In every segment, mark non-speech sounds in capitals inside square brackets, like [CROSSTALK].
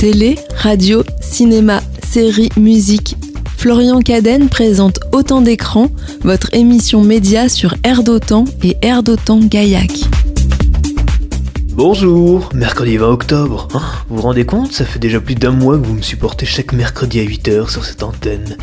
Télé, radio, cinéma, séries, musique. Florian Cadenne présente Autant d'écrans, votre émission média sur Air d'Otan et Air d'Otan Gaillac. Bonjour, mercredi 20 octobre. Hein, vous vous rendez compte, ça fait déjà plus d'un mois que vous me supportez chaque mercredi à 8h sur cette antenne.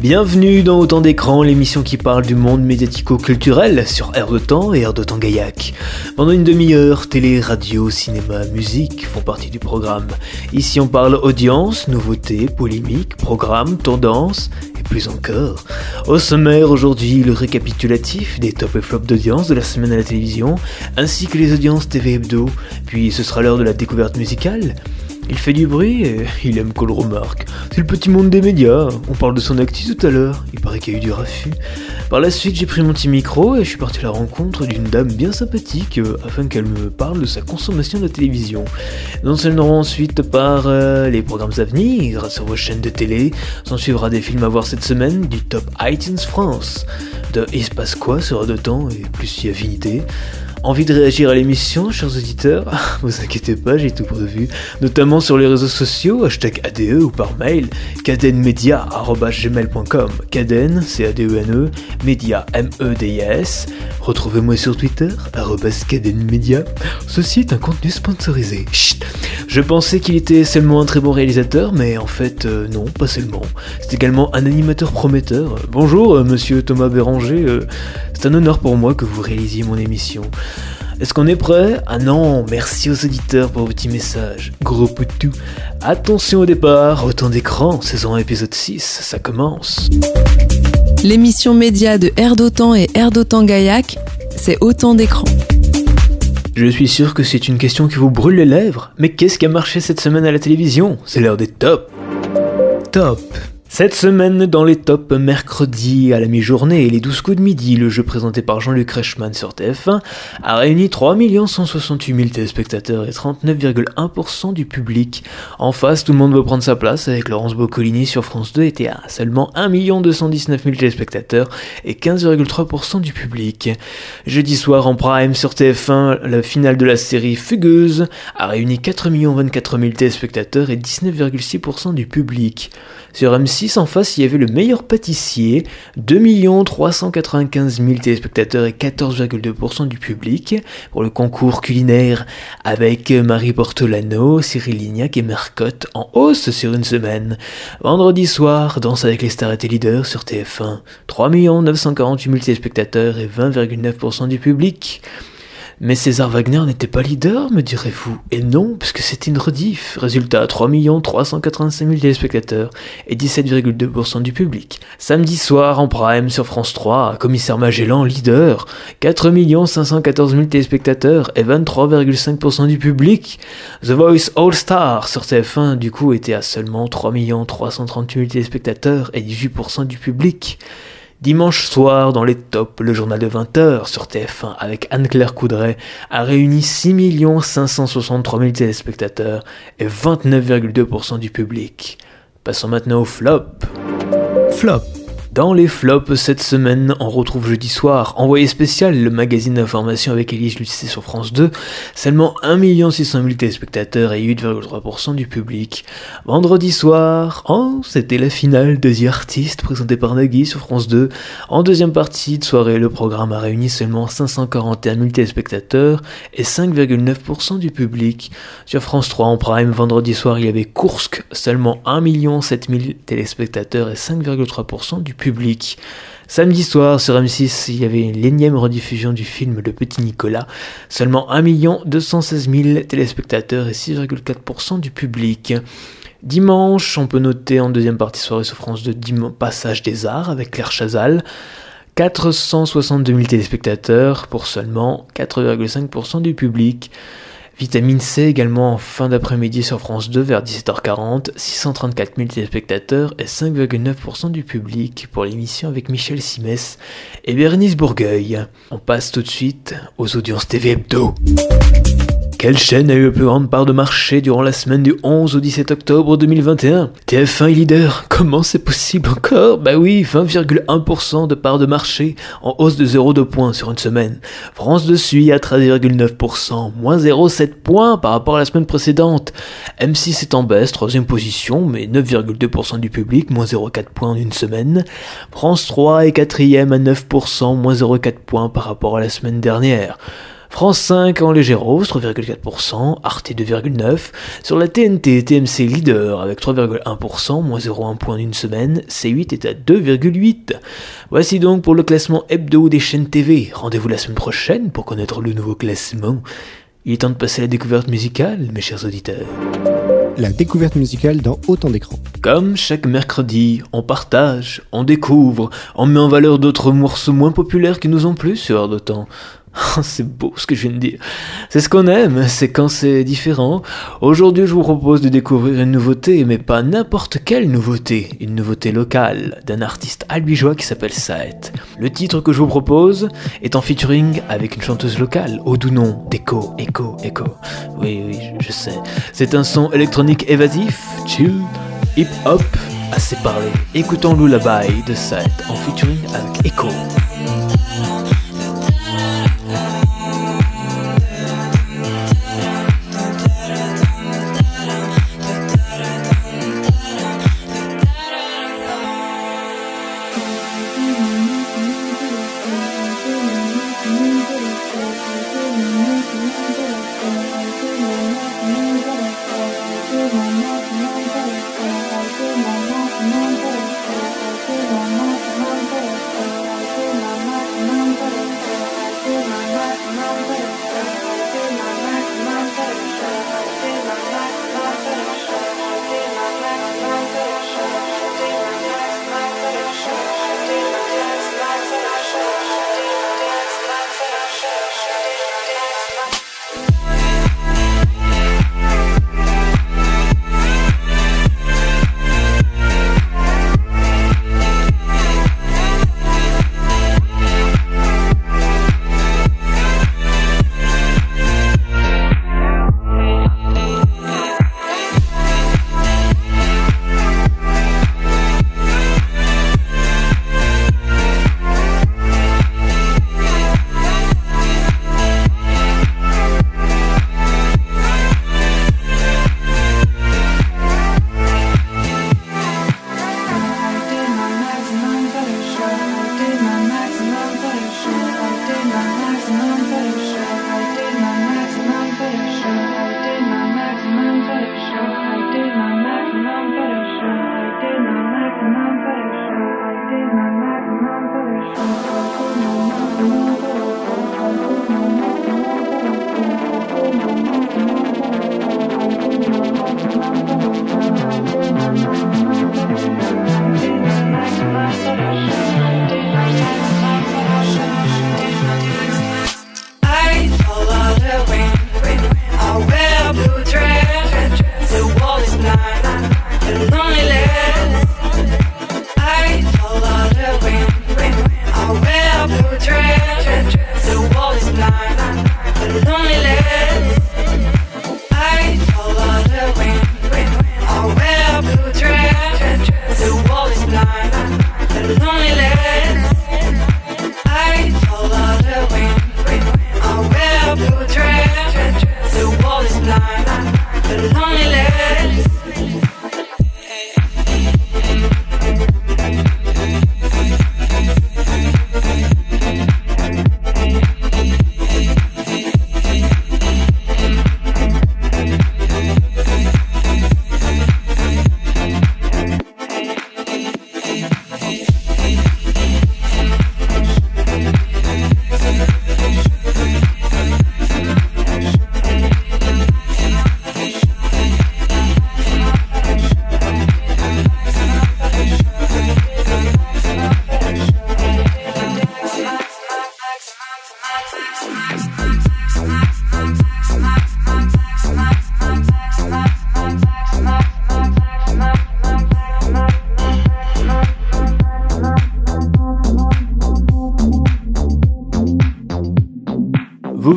Bienvenue dans Autant d'écran, l'émission qui parle du monde médiatico-culturel sur Air de Temps et Air de Temps Gaillac. Pendant une demi-heure, télé, radio, cinéma, musique font partie du programme. Ici on parle audience, nouveautés, polémiques, programmes, tendances et plus encore. Au sommaire aujourd'hui, le récapitulatif des top et flops d'audience de la semaine à la télévision, ainsi que les audiences TV hebdo puis ce sera l'heure de la découverte musicale. Il fait du bruit et [LAUGHS] il aime qu'on le remarque. C'est le petit monde des médias. On parle de son actif tout à l'heure. Il paraît qu'il y a eu du raffut. Par la suite, j'ai pris mon petit micro et je suis parti à la rencontre d'une dame bien sympathique euh, afin qu'elle me parle de sa consommation de la télévision. Nous enseignerons ensuite par euh, les programmes à venir sur vos chaînes de télé. S'en suivra des films à voir cette semaine du top iTunes France, de Il se passe quoi sur de temps et plus si affinité? Envie de réagir à l'émission, chers auditeurs [LAUGHS] Vous inquiétez pas, j'ai tout prévu, notamment sur les réseaux sociaux, hashtag ADE ou par mail, cadenmedia.gmail.com Caden, c'est A-D-E-N-E, Media, M-E-D-I-A-S. Retrouvez-moi sur Twitter, cadenmedia. Ceci est un contenu sponsorisé. Chut Je pensais qu'il était seulement un très bon réalisateur, mais en fait, euh, non, pas seulement. C'est également un animateur prometteur. Bonjour, euh, monsieur Thomas Béranger, euh, c'est un honneur pour moi que vous réalisiez mon émission. Est-ce qu'on est prêt? Ah non, merci aux auditeurs pour vos petits messages. Gros poutou. Attention au départ, autant d'écran, saison 1 épisode 6, ça commence. L'émission média de Air d'Otan et Air d'Otan Gaillac, c'est autant d'écran. Je suis sûr que c'est une question qui vous brûle les lèvres, mais qu'est-ce qui a marché cette semaine à la télévision? C'est l'heure des tops. Top cette semaine, dans les tops, mercredi à la mi-journée et les 12 coups de midi, le jeu présenté par Jean-Luc Reichmann sur TF1 a réuni 3 168 000 téléspectateurs et 39,1% du public. En face, tout le monde veut prendre sa place avec Laurence Boccolini sur France 2 était à seulement 1 219 000 téléspectateurs et 15,3% du public. Jeudi soir en prime sur TF1, la finale de la série Fugueuse a réuni 4 24 000 téléspectateurs et 19,6% du public. Sur M6, en face, il y avait le meilleur pâtissier, 2 395 000 téléspectateurs et 14,2% du public pour le concours culinaire avec Marie Portolano, Cyril Lignac et Mercotte en hausse sur une semaine. Vendredi soir, Danse avec les stars et leaders sur TF1, 3 948 000 téléspectateurs et 20,9% du public. Mais César Wagner n'était pas leader, me direz-vous Et non, puisque c'était une rediff. Résultat, 3 385 000 téléspectateurs et 17,2% du public. Samedi soir, en prime sur France 3, Commissaire Magellan, leader. 4 514 000 téléspectateurs et 23,5% du public. The Voice All Star sur TF1, du coup, était à seulement 3 338 000 téléspectateurs et 18% du public. Dimanche soir, dans les tops, le journal de 20h sur TF1 avec Anne-Claire Coudray a réuni 6 563 000 téléspectateurs et 29,2% du public. Passons maintenant au flop. Flop. Dans les flops cette semaine, on retrouve jeudi soir Envoyé spécial, le magazine d'information avec Elise Lucet sur France 2, seulement 1 600 000 téléspectateurs et 8,3% du public. Vendredi soir, oh, c'était la finale de The Artist présentée par Nagui sur France 2. En deuxième partie de soirée, le programme a réuni seulement 541 000 téléspectateurs et 5,9% du public. Sur France 3 en prime, vendredi soir, il y avait Kursk, seulement 1 700 000 téléspectateurs et 5,3% du public public. Samedi soir, sur M6, il y avait l'énième rediffusion du film Le Petit Nicolas. Seulement 1 216 000 téléspectateurs et 6,4% du public. Dimanche, on peut noter en deuxième partie soirée sur France 2 Passage des Arts avec Claire Chazal. 462 000 téléspectateurs pour seulement 4,5% du public. Vitamine C également en fin d'après-midi sur France 2 vers 17h40, 634 000 téléspectateurs et 5,9% du public pour l'émission avec Michel Simès et Bernice Bourgueil. On passe tout de suite aux audiences TV Hebdo. Quelle chaîne a eu la plus grande part de marché durant la semaine du 11 au 17 octobre 2021 TF1 est leader. Comment c'est possible encore? Bah oui, 20,1% de part de marché, en hausse de 0,2 points sur une semaine. France de suit à 13,9%, moins 0,7 points par rapport à la semaine précédente. M6 est en baisse, troisième position, mais 9,2% du public, moins 0,4 points en une semaine. France 3 est quatrième à 9%, moins 0,4 points par rapport à la semaine dernière. France 5 en légère hausse, 3,4%, Arte 2,9%, sur la TNT, TMC leader avec 3,1%, moins 0,1 point d'une semaine, C8 est à 2,8%. Voici donc pour le classement hebdo des chaînes TV. Rendez-vous la semaine prochaine pour connaître le nouveau classement. Il est temps de passer à la découverte musicale, mes chers auditeurs. La découverte musicale dans autant d'écrans. Comme chaque mercredi, on partage, on découvre, on met en valeur d'autres morceaux moins populaires qui nous ont plu sur Heure d'Autant. [LAUGHS] Oh, c'est beau ce que je viens de dire. C'est ce qu'on aime, c'est quand c'est différent. Aujourd'hui, je vous propose de découvrir une nouveauté, mais pas n'importe quelle nouveauté. Une nouveauté locale d'un artiste albigeois qui s'appelle Saet. Le titre que je vous propose est en featuring avec une chanteuse locale, au doux nom d'Echo, Echo, Echo. Oui, oui, je sais. C'est un son électronique évasif, chill, hip-hop, assez parlé. Écoutons Lullaby de Saet en featuring avec Echo.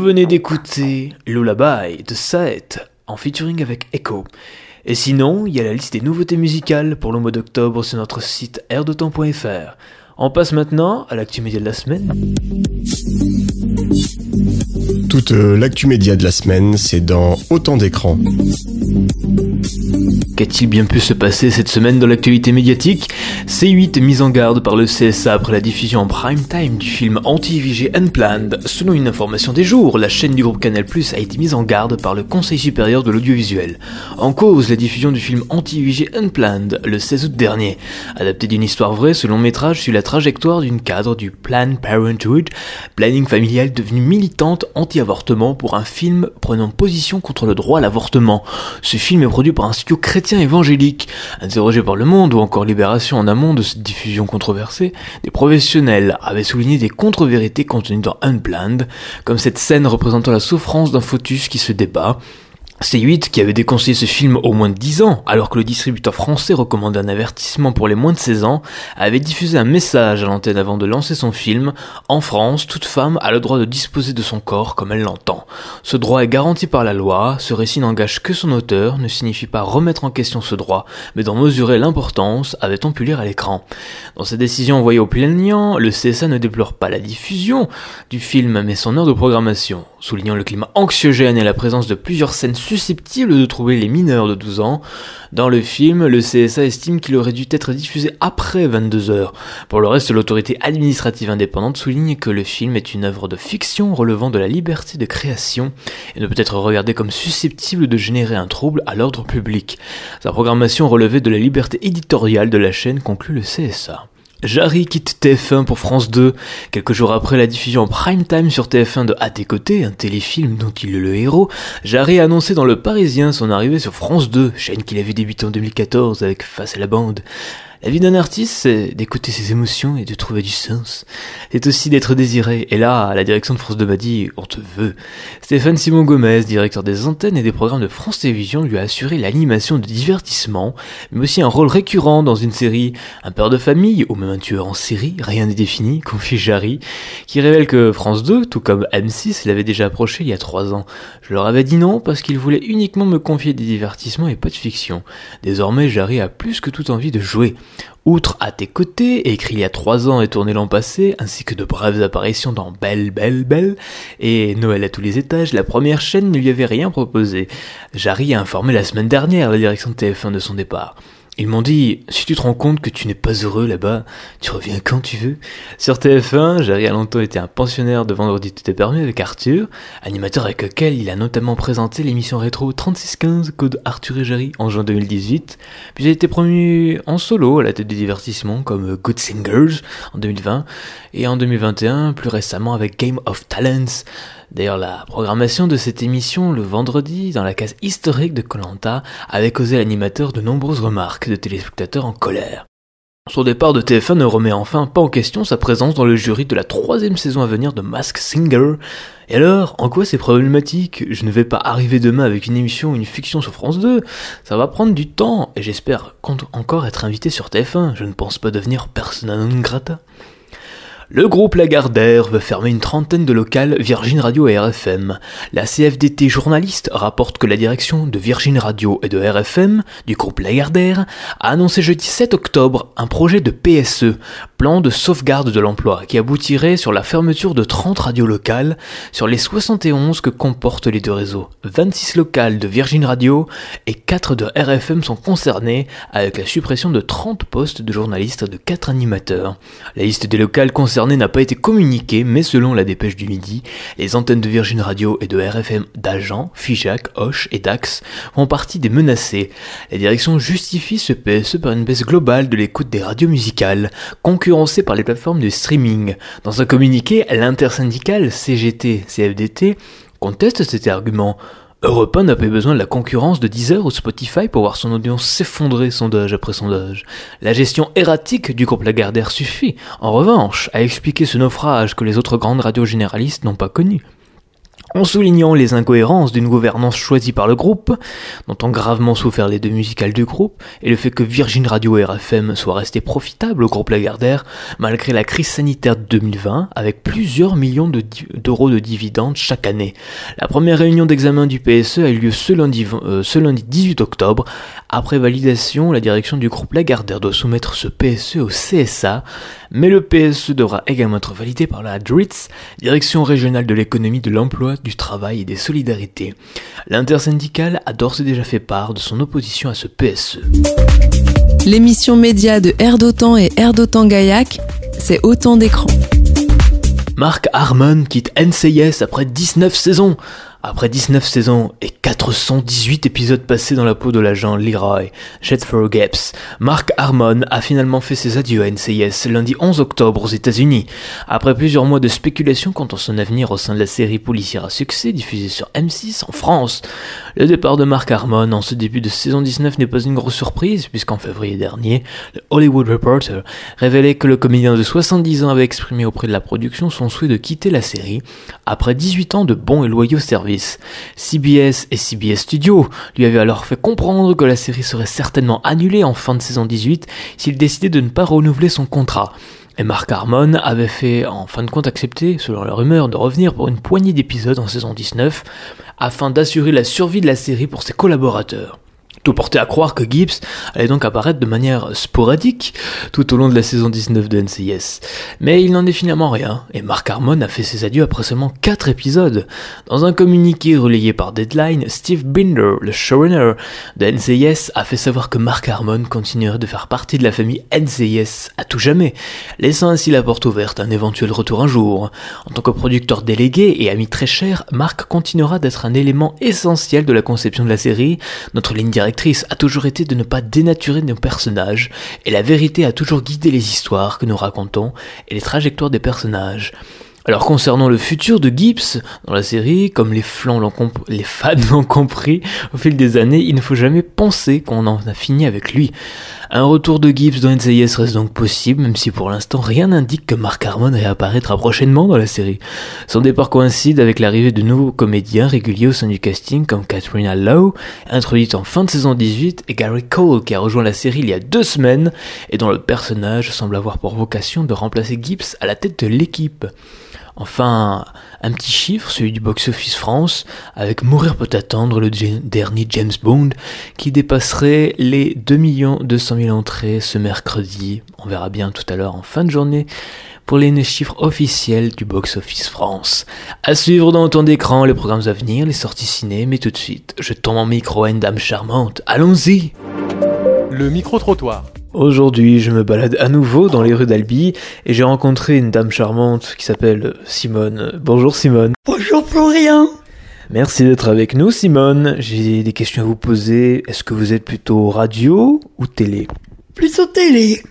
Venez d'écouter Lullaby de Saet en featuring avec Echo. Et sinon, il y a la liste des nouveautés musicales pour le mois d'octobre sur notre site airdetemps.fr. On passe maintenant à l'actu média de la semaine. Toute euh, l'actu média de la semaine, c'est dans Autant d'écrans. Qu'a-t-il bien pu se passer cette semaine dans l'actualité médiatique? C8 est mise en garde par le CSA après la diffusion en prime time du film anti-IVG Unplanned. Selon une information des jours, la chaîne du groupe Canal+, a été mise en garde par le Conseil supérieur de l'audiovisuel. En cause, la diffusion du film anti-IVG Unplanned le 16 août dernier. Adapté d'une histoire vraie, ce long métrage suit la trajectoire d'une cadre du Planned Parenthood, planning familial devenue militante anti-avortement pour un film prenant position contre le droit à l'avortement. Ce film est produit par un studio chrétien évangélique. Interrogé par Le Monde ou encore Libération en amont de cette diffusion controversée, des professionnels avaient souligné des contre-vérités contenues dans Unplanned, comme cette scène représentant la souffrance d'un fœtus qui se débat, C8, qui avait déconseillé ce film au moins de 10 ans, alors que le distributeur français recommandait un avertissement pour les moins de 16 ans, avait diffusé un message à l'antenne avant de lancer son film. En France, toute femme a le droit de disposer de son corps comme elle l'entend. Ce droit est garanti par la loi, ce récit n'engage que son auteur, ne signifie pas remettre en question ce droit, mais d'en mesurer l'importance, avait-on pu lire à l'écran. Dans sa décision envoyée au plaignant, le CSA ne déplore pas la diffusion du film, mais son heure de programmation, soulignant le climat anxiogène et la présence de plusieurs scènes susceptible de trouver les mineurs de 12 ans. Dans le film, le CSA estime qu'il aurait dû être diffusé après 22 heures. Pour le reste, l'autorité administrative indépendante souligne que le film est une œuvre de fiction relevant de la liberté de création et ne peut être regardé comme susceptible de générer un trouble à l'ordre public. Sa programmation relevait de la liberté éditoriale de la chaîne, conclut le CSA. Jarry quitte TF1 pour France 2. Quelques jours après la diffusion en prime time sur TF1 de À tes côtés, un téléfilm dont il est le héros, Jarry a annoncé dans Le Parisien son arrivée sur France 2, chaîne qu'il a vu débuter en 2014 avec Face à la bande. La vie d'un artiste, c'est d'écouter ses émotions et de trouver du sens. C'est aussi d'être désiré. Et là, la direction de France 2 m'a dit, on te veut. Stéphane Simon Gomez, directeur des antennes et des programmes de France Télévisions, lui a assuré l'animation de divertissement, mais aussi un rôle récurrent dans une série. Un père de famille, ou même un tueur en série, rien n'est défini, confie Jarry, qui révèle que France 2, tout comme M6, l'avait déjà approché il y a trois ans. Je leur avais dit non parce qu'ils voulaient uniquement me confier des divertissements et pas de fiction. Désormais, Jarry a plus que toute envie de jouer. Outre À tes côtés, écrit il y a trois ans et tourné l'an passé, ainsi que de brèves apparitions dans Belle, Belle, Belle et Noël à tous les étages, la première chaîne ne lui avait rien proposé. Jarry a informé la semaine dernière la direction de TF1 de son départ. Ils m'ont dit, si tu te rends compte que tu n'es pas heureux là-bas, tu reviens quand tu veux. Sur TF1, Jarry a longtemps été un pensionnaire de Vendredi Tout est permis avec Arthur, animateur avec lequel il a notamment présenté l'émission rétro 3615 Code Arthur et Jarry en juin 2018, puis il a été promu en solo à la tête des divertissements comme Good Singers en 2020, et en 2021, plus récemment avec Game of Talents, D'ailleurs, la programmation de cette émission le vendredi, dans la case historique de Colanta, avait causé l'animateur de nombreuses remarques de téléspectateurs en colère. Son départ de TF1 ne remet enfin pas en question sa présence dans le jury de la troisième saison à venir de Mask Singer. Et alors, en quoi c'est problématique Je ne vais pas arriver demain avec une émission ou une fiction sur France 2. Ça va prendre du temps, et j'espère encore être invité sur TF1. Je ne pense pas devenir persona non grata. Le groupe Lagardère veut fermer une trentaine de locales Virgin Radio et RFM. La CFDT journaliste rapporte que la direction de Virgin Radio et de RFM, du groupe Lagardère, a annoncé jeudi 7 octobre un projet de PSE, plan de sauvegarde de l'emploi, qui aboutirait sur la fermeture de 30 radios locales sur les 71 que comportent les deux réseaux. 26 locales de Virgin Radio et 4 de RFM sont concernés avec la suppression de 30 postes de journalistes et de 4 animateurs. La liste des locales n'a pas été communiqué, mais selon la dépêche du midi, les antennes de Virgin Radio et de RFM d'Agen, Figeac, Hoche et Dax font partie des menacées. La direction justifie ce PSE par une baisse globale de l'écoute des radios musicales, concurrencées par les plateformes de streaming. Dans un communiqué, l'intersyndicale CGT-CFDT conteste cet argument. Europe 1 n'a pas eu besoin de la concurrence de Deezer ou Spotify pour voir son audience s'effondrer sondage après sondage. La gestion erratique du groupe Lagardère suffit, en revanche, à expliquer ce naufrage que les autres grandes radios généralistes n'ont pas connu. En soulignant les incohérences d'une gouvernance choisie par le groupe, dont ont gravement souffert les deux musicales du groupe, et le fait que Virgin Radio et RFM soient restés profitables au groupe Lagardère, malgré la crise sanitaire de 2020, avec plusieurs millions d'euros de, dividendes chaque année. La première réunion d'examen du PSE a eu lieu ce lundi, euh, ce lundi 18 octobre. Après validation, la direction du groupe Lagardère doit soumettre ce PSE au CSA, mais le PSE devra également être validé par la DRITS, Direction régionale de l'économie, de l'emploi, du travail et des solidarités. L'intersyndicale a d'ores et déjà fait part de son opposition à ce PSE. L'émission média de Air d'Otan et Air d'Otan Gaillac, c'est autant d'écrans. Marc Harmon quitte NCIS après 19 saisons. Après 19 saisons et 418 épisodes passés dans la peau de l'agent Leroy Jetford Gaps, Mark Harmon a finalement fait ses adieux à NCIS lundi 11 octobre aux États-Unis. Après plusieurs mois de spéculation quant à son avenir au sein de la série policière à succès diffusée sur M6 en France, le départ de Mark Harmon en ce début de saison 19 n'est pas une grosse surprise puisqu'en février dernier, le Hollywood Reporter révélait que le comédien de 70 ans avait exprimé auprès de la production son souhait de quitter la série après 18 ans de bons et loyaux services CBS et CBS Studios lui avaient alors fait comprendre que la série serait certainement annulée en fin de saison 18 s'il décidait de ne pas renouveler son contrat. Et Mark Harmon avait fait en fin de compte accepter, selon la rumeur, de revenir pour une poignée d'épisodes en saison 19 afin d'assurer la survie de la série pour ses collaborateurs. Tout portait à croire que Gibbs allait donc apparaître de manière sporadique tout au long de la saison 19 de NCIS. Mais il n'en est finalement rien, et Mark Harmon a fait ses adieux après seulement 4 épisodes. Dans un communiqué relayé par Deadline, Steve Binder, le showrunner de NCIS, a fait savoir que Mark Harmon continuerait de faire partie de la famille NCIS à tout jamais, laissant ainsi la porte ouverte à un éventuel retour un jour. En tant que producteur délégué et ami très cher, Mark continuera d'être un élément essentiel de la conception de la série, notre ligne directe a toujours été de ne pas dénaturer nos personnages, et la vérité a toujours guidé les histoires que nous racontons et les trajectoires des personnages. Alors concernant le futur de Gibbs dans la série, comme les, fans [LAUGHS] l'ont compris au fil des années, il ne faut jamais penser qu'on en a fini avec lui. Un retour de Gibbs dans NCIS reste donc possible, même si pour l'instant rien n'indique que Mark Harmon réapparaîtra prochainement dans la série. Son départ coïncide avec l'arrivée de nouveaux comédiens réguliers au sein du casting comme Katrina Lowe, introduite en fin de saison 18, et Gary Cole qui a rejoint la série il y a deux semaines et dont le personnage semble avoir pour vocation de remplacer Gibbs à la tête de l'équipe. Enfin, un petit chiffre, celui du box-office France, avec Mourir peut attendre, le dernier James Bond, qui dépasserait les 2 200 000 entrées ce mercredi. On verra bien tout à l'heure en fin de journée pour les chiffres officiels du box-office France. À suivre dans autant d'écran les programmes à venir, les sorties ciné, mais tout de suite, je tombe en micro à une dame charmante. Allons-y Le micro-trottoir. Aujourd'hui, je me balade à nouveau dans les rues d'Albi et j'ai rencontré une dame charmante qui s'appelle Simone. Bonjour Simone. Bonjour Florian. Merci d'être avec nous Simone. J'ai des questions à vous poser. Est-ce que vous êtes plutôt radio ou télé? Plutôt télé.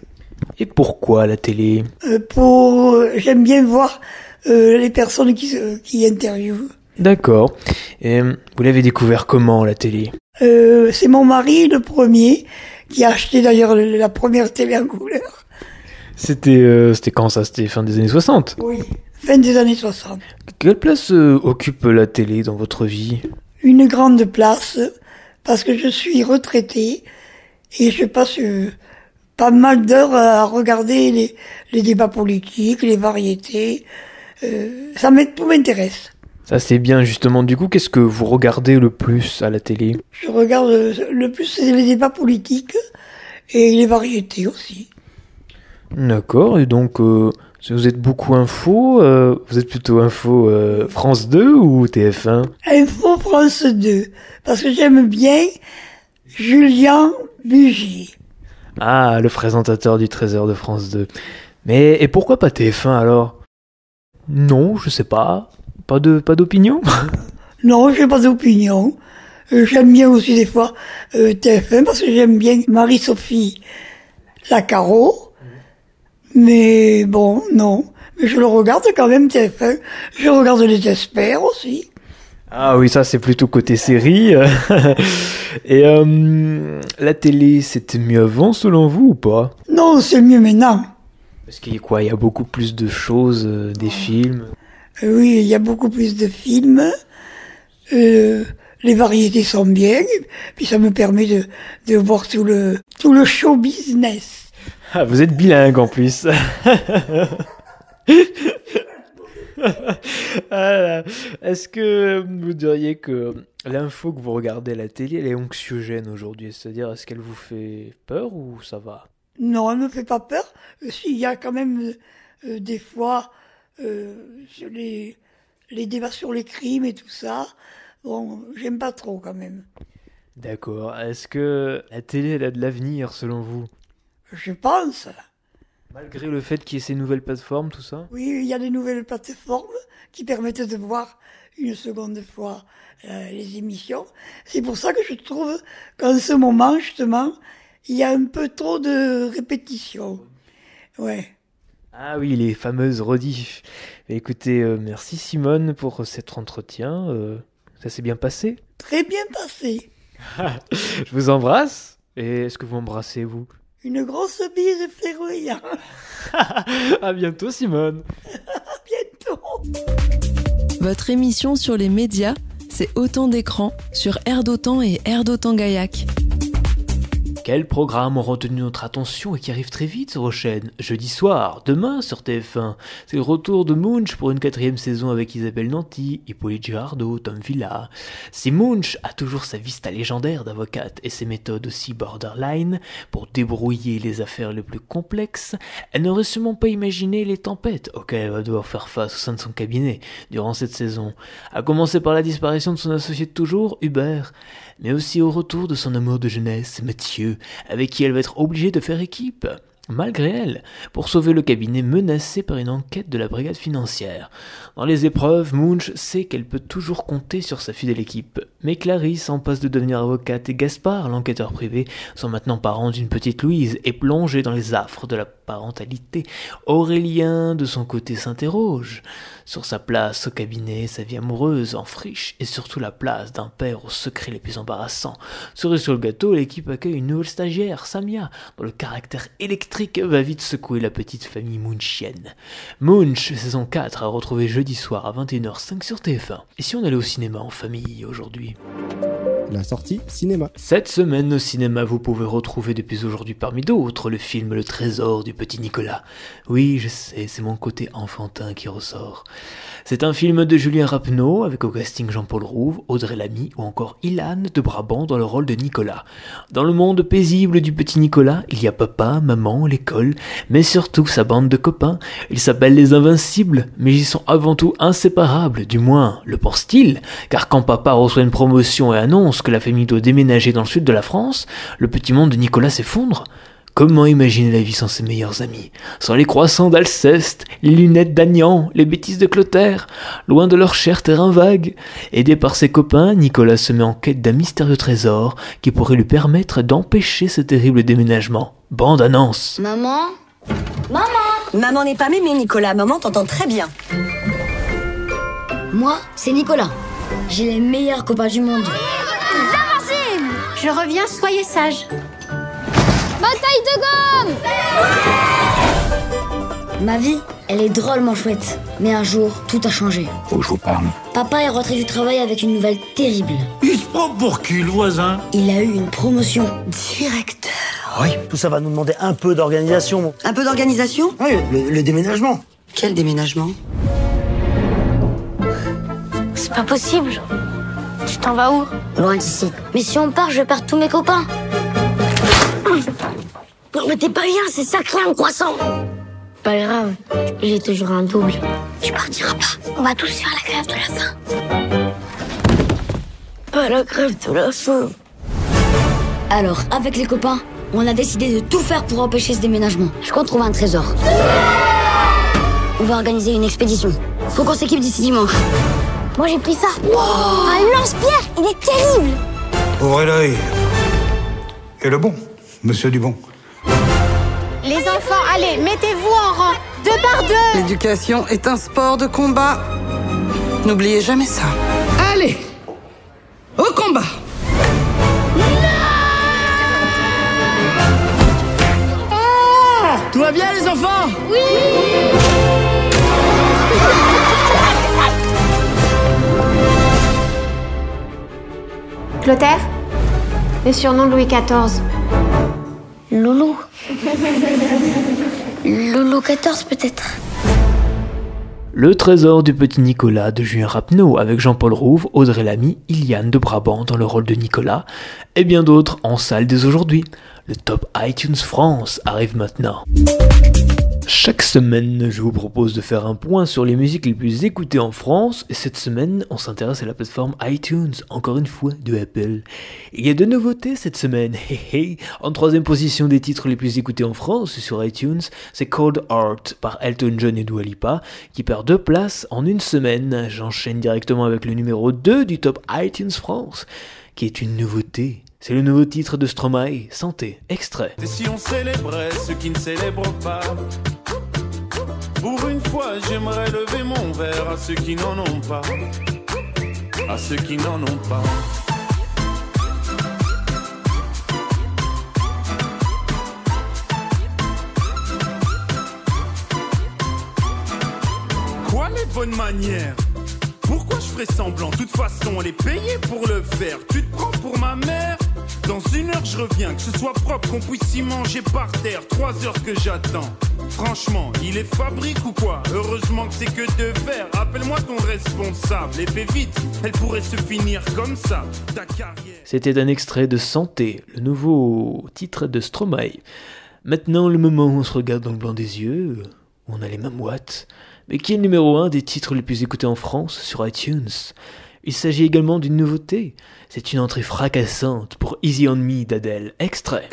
Et pourquoi la télé? Euh, Pour euh, j'aime bien voir euh, les personnes qui qui interviewent. D'accord. Et vous l'avez découvert comment la télé? C'est mon mari le premier qui a acheté d'ailleurs la première télé en couleur. C'était euh, c'était quand ça? C'était fin des années 60 Oui, fin des années 60. Quelle place euh, occupe la télé dans votre vie? Une grande place, parce que je suis retraité et je passe euh, pas mal d'heures à regarder les, les, débats politiques, les variétés. ça tout m'intéresse. Ça c'est bien justement. Du coup, qu'est-ce que vous regardez le plus à la télé? Je regarde le plus les débats politiques et les variétés aussi. D'accord. Et donc, euh, vous êtes beaucoup info, euh, vous êtes plutôt info euh, France 2 ou TF1 Info France 2, parce que j'aime bien Julien Bugier. Ah, le présentateur du Trésor de France 2. Mais et pourquoi pas TF1 alors? Non, je sais pas. Pas de pas d'opinion? [LAUGHS] Non, j'ai pas d'opinion. Euh, j'aime bien aussi des fois euh, TF1 parce que j'aime bien Marie-Sophie Lacaro. Mais bon, non. Mais je le regarde quand même TF1. Je regarde les experts aussi. Ah oui, ça c'est plutôt côté série. [LAUGHS] Et euh, la télé, c'était mieux avant selon vous ou pas? Non, c'est mieux maintenant. Parce qu'il y a quoi? Il y a beaucoup plus de choses, des films? Oui, il y a beaucoup plus de films. euh, les variétés sont bien, puis ça me permet de, de voir tout le, tout le show business. Ah, vous êtes bilingue en plus. [LAUGHS] Ah, Est-ce que vous diriez que l'info que vous regardez à la télé, elle est anxiogène aujourd'hui? C'est-à-dire, est-ce qu'elle vous fait peur ou ça va? Non, elle me fait pas peur. Euh, si, il y a quand même euh, euh, des fois euh, les, les débats sur les crimes et tout ça. Bon, j'aime pas trop quand même. D'accord. Est-ce que la télé, elle a de l'avenir selon vous? Je pense. Malgré le fait qu'il y ait ces nouvelles plateformes, tout ça? Oui, il y a des nouvelles plateformes qui permettent de voir une seconde fois euh, les émissions. C'est pour ça que je trouve qu'en ce moment, justement, il y a un peu trop de répétitions. Ouais. Ah oui, les fameuses rediffs. Écoutez, euh, merci Simone pour cet entretien. euh, ça s'est bien passé? Très bien passé. [LAUGHS] Je vous embrasse. Et est-ce que vous m'embrassez, vous? Une grosse bise flérouillant. [LAUGHS] À bientôt, Simone. [LAUGHS] Bientôt. Votre émission sur les médias, c'est Autant d'écrans sur Air d'Otan et Air d'Otan Gaillac. Quels programmes ont retenu notre attention et qui arrivent très vite sur vos Jeudi soir, demain sur TF1, c'est le retour de Munch pour une quatrième saison avec Isabelle Nanty, Hippolyte Girardot, Tom Villa. Si Munch a toujours sa vista légendaire d'avocate et ses méthodes aussi borderline pour débrouiller les affaires les plus complexes, elle n'aurait sûrement pas imaginé les tempêtes auxquelles elle va devoir faire face au sein de son cabinet durant cette saison, à commencer par la disparition de son associé de toujours, Hubert, mais aussi au retour de son amour de jeunesse, Mathieu, avec qui elle va être obligée de faire équipe, malgré elle, pour sauver le cabinet menacé par une enquête de la brigade financière. Dans les épreuves, Munch sait qu'elle peut toujours compter sur sa fidèle équipe, mais Clarisse, en passe de devenir avocate, et Gaspard, l'enquêteur privé, sont maintenant parents d'une petite Louise et plongés dans les affres de la parentalité. Aurélien, de son côté, s'interroge sur sa place au cabinet, sa vie amoureuse en friche, et surtout la place d'un père aux secrets les plus embarrassants. Sur le gâteau, l'équipe accueille une nouvelle stagiaire, Samia, dont le caractère électrique va vite secouer la petite famille munchienne. Munch, saison 4, à retrouver jeudi soir à 21h05 sur TF1. Et si on allait au cinéma en famille aujourd'hui? La sortie cinéma. cette semaine au cinéma, vous pouvez retrouver depuis aujourd'hui parmi d'autres le film Le Trésor du petit Nicolas. Oui, je sais, c'est mon côté enfantin qui ressort. C'est un film de Julien Rapneau avec au casting Jean-Paul Rouve, Audrey Lamy ou encore Ilan de Brabant dans le rôle de Nicolas. Dans le monde paisible du petit Nicolas, il y a papa, maman, l'école, mais surtout sa bande de copains. Ils s'appellent les Invincibles, mais ils sont avant tout inséparables, du moins le pense-t-il, car quand papa reçoit une promotion et annonce que la famille doit déménager dans le sud de la France, le petit monde de Nicolas s'effondre. Comment imaginer la vie sans ses meilleurs amis? Sans les croissants d'Alceste, les lunettes d'Agnan, les bêtises de Clotaire, loin de leur cher terrain vague Aidé par ses copains, Nicolas se met en quête d'un mystérieux trésor qui pourrait lui permettre d'empêcher ce terrible déménagement. Bande annonce Maman? Maman Maman n'est pas mémé, Nicolas. Maman t'entend très bien. Moi, c'est Nicolas. J'ai les meilleurs copains du monde. Je reviens, soyez sage. Ma vie, elle est drôlement chouette. Mais un jour, tout a changé. Faut que je vous parle. Papa est rentré du travail avec une nouvelle terrible. Il se prend pour qui, le voisin? Il a eu une promotion. Directeur. Oui, tout ça va nous demander un peu d'organisation. Un peu d'organisation? Oui, le, le déménagement. Quel déménagement? C'est pas possible. Tu t'en vas où Loin d'ici. Mais si on part, je perdre tous mes copains. Non, mais t'es pas bien, c'est sacré un croissant. Pas grave, j'ai toujours un double. Tu partiras pas. On va tous faire la grève de la faim. Pas la grève de la faim. Alors, avec les copains, on a décidé de tout faire pour empêcher ce déménagement. Je compte trouver un trésor. On va organiser une expédition. Faut qu'on s'équipe d'ici dimanche. Moi j'ai pris ça. Un lance-pierre, il est terrible. Ouvrez l'œil. Et le bon, monsieur Dubon. Les enfants, allez, mettez-vous en rang. Deux par deux. L'éducation est un sport de combat. N'oubliez jamais ça. Allez Au combat Tout va bien, les enfants? Clotaire Le surnom de Louis XIV. Loulou. Loulou 14 peut-être. Le trésor du petit Nicolas de Julien Rapneau avec Jean-Paul Rouve, Audrey Lamy, Iliane de Brabant dans le rôle de Nicolas et bien d'autres en salle dès aujourd'hui. Le top iTunes France arrive maintenant. Chaque semaine, je vous propose de faire un point sur les musiques les plus écoutées en France, et cette semaine, on s'intéresse à la plateforme iTunes, encore une fois, de Apple. Il y a de nouveautés cette semaine, [LAUGHS] En troisième position des titres les plus écoutés en France sur iTunes, c'est Cold Art par Elton John et Dua Lipa, qui perd deux places en une semaine. J'enchaîne directement avec le numéro 2 du top iTunes France, qui est une nouveauté. C'est le nouveau titre de Stromae, Santé, extrait. Et si on célébrait ceux qui ne célèbrent pas? Pour une fois, j'aimerais lever mon verre à ceux qui n'en ont pas. À ceux qui n'en ont pas. Quoi les bonnes manières? Pourquoi je ferais semblant? De toute façon, elle est payée pour le faire. Tu te prends pour ma mère? Dans une heure, je reviens. Que ce soit propre, qu'on puisse y manger par terre. Trois heures que j'attends. Franchement, il est fabrique ou quoi? Heureusement que c'est que de verre. Appelle-moi ton responsable et fais vite. Elle pourrait se finir comme ça. Ta carrière. C'était un extrait de Santé, le nouveau titre de Stromae. Maintenant, le moment où on se regarde dans le blanc des yeux, on a les mêmes watts mais qui est le numéro 1 des titres les plus écoutés en France sur iTunes? Il s'agit également d'une nouveauté. C'est une entrée fracassante pour Easy on Me d'Adèle. Extrait.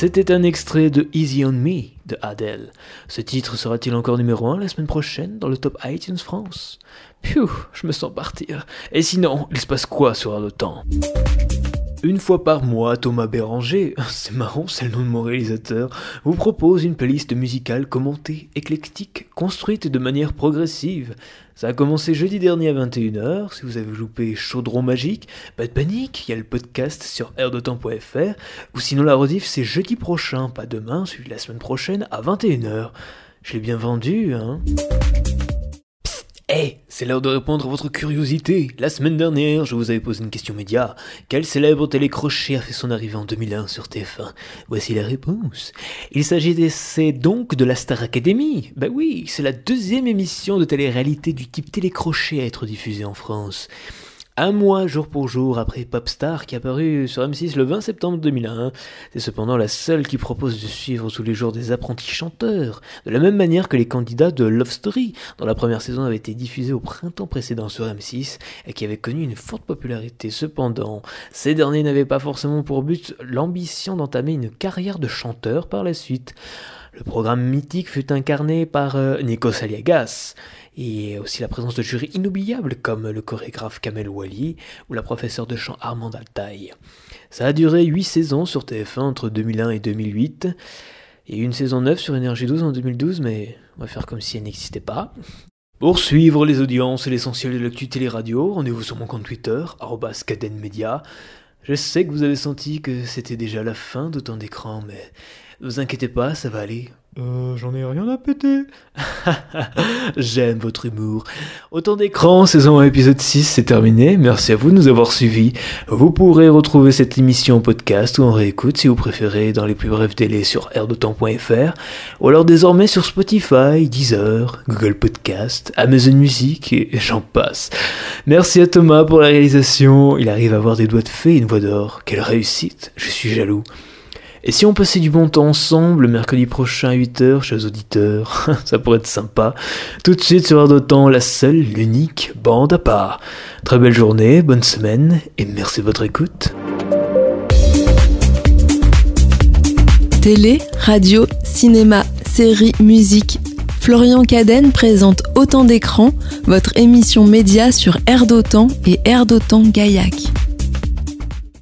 C'était un extrait de Easy on Me de Adele. Ce titre sera-t-il encore numéro 1 la semaine prochaine dans le top iTunes France? Piou, je me sens partir. Et sinon, il se passe quoi sur le temps? Une fois par mois, Thomas Béranger, [LAUGHS] c'est marrant, c'est le nom de mon réalisateur, vous propose une playlist musicale commentée, éclectique, construite de manière progressive. Ça a commencé jeudi dernier à 21h, si vous avez loupé Chaudron Magique, pas de panique, il y a le podcast sur airdetemps.fr, ou sinon la rediff c'est jeudi prochain, pas demain, celui la semaine prochaine à 21h. Je l'ai bien vendu, hein eh, c'est l'heure de répondre à votre curiosité. La semaine dernière, je vous avais posé une question média. Quel célèbre télécrochet a fait son arrivée en 2001 sur TF1 Voici la réponse. Il s'agissait donc de la Star Academy. Ben oui, c'est la deuxième émission de télé-réalité du type télécrochet à être diffusée en France un mois jour pour jour après Popstar qui est apparu sur M6 le 20 septembre 2001. C'est cependant la seule qui propose de suivre tous les jours des apprentis chanteurs, de la même manière que les candidats de Love Story, dont la première saison avait été diffusée au printemps précédent sur M6 et qui avait connu une forte popularité. Cependant, ces derniers n'avaient pas forcément pour but l'ambition d'entamer une carrière de chanteur par la suite. Le programme mythique fut incarné par euh, Nikos Aliagas, et aussi la présence de jurys inoubliables comme le chorégraphe Kamel Wally ou la professeure de chant Armand Altaï. Ça a duré 8 saisons sur TF1 entre 2001 et 2008, et une saison 9 sur Énergie 12 en 2012, mais on va faire comme si elle n'existait pas. Pour suivre les audiences et l'essentiel de l'actu télé-radio, rendez-vous sur mon compte Twitter, cadenmedia. Je sais que vous avez senti que c'était déjà la fin de temps d'écran, mais ne vous inquiétez pas, ça va aller. Euh, j'en ai rien à péter. [LAUGHS] J'aime votre humour. Autant d'écran, saison 1, épisode 6, c'est terminé. Merci à vous de nous avoir suivis. Vous pourrez retrouver cette émission en podcast ou en réécoute si vous préférez dans les plus brefs délais sur airdetemps.fr ou alors désormais sur Spotify, Deezer, Google Podcast, Amazon Music et j'en passe. Merci à Thomas pour la réalisation. Il arrive à avoir des doigts de fée et une voix d'or. Quelle réussite. Je suis jaloux. Et si on passait du bon temps ensemble le mercredi prochain à 8h, chers auditeurs, [LAUGHS] ça pourrait être sympa. Tout de suite sur Temps, la seule, l'unique bande à part. Très belle journée, bonne semaine, et merci de votre écoute. Télé, radio, cinéma, série, musique Florian Cadenne présente Autant d'écrans, votre émission média sur Air d'Otan et Air d'Otan Gaillac.